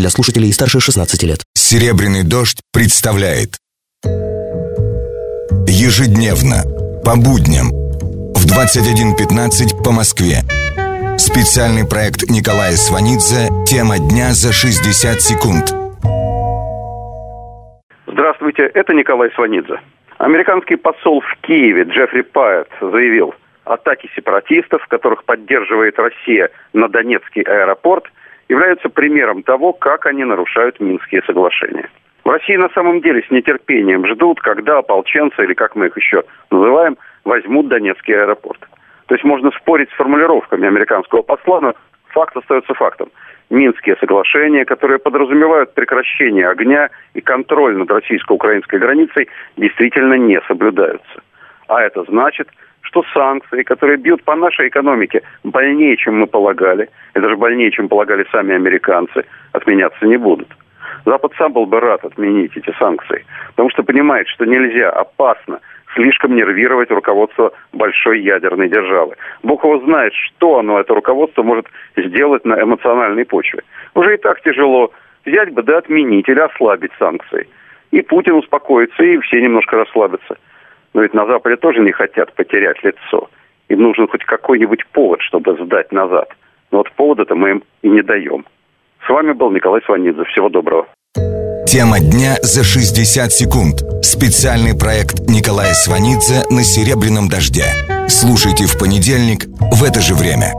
для слушателей старше 16 лет. «Серебряный дождь» представляет Ежедневно, по будням, в 21.15 по Москве. Специальный проект Николая Сванидзе «Тема дня за 60 секунд». Здравствуйте, это Николай Сванидзе. Американский посол в Киеве Джеффри Пайет заявил, атаки сепаратистов, которых поддерживает Россия на Донецкий аэропорт, являются примером того, как они нарушают Минские соглашения. В России на самом деле с нетерпением ждут, когда ополченцы, или как мы их еще называем, возьмут Донецкий аэропорт. То есть можно спорить с формулировками американского посла, но факт остается фактом. Минские соглашения, которые подразумевают прекращение огня и контроль над российско-украинской границей, действительно не соблюдаются. А это значит, что санкции, которые бьют по нашей экономике больнее, чем мы полагали, это же больнее, чем полагали сами американцы, отменяться не будут. Запад сам был бы рад отменить эти санкции, потому что понимает, что нельзя, опасно слишком нервировать руководство большой ядерной державы. Бог его знает, что оно, это руководство, может сделать на эмоциональной почве. Уже и так тяжело. Взять бы да отменить или ослабить санкции. И Путин успокоится, и все немножко расслабятся. Но ведь на Западе тоже не хотят потерять лицо. Им нужен хоть какой-нибудь повод, чтобы сдать назад. Но вот повода-то мы им и не даем. С вами был Николай Сванидзе. Всего доброго. Тема дня за 60 секунд. Специальный проект Николая Сванидзе на «Серебряном дожде». Слушайте в понедельник в это же время.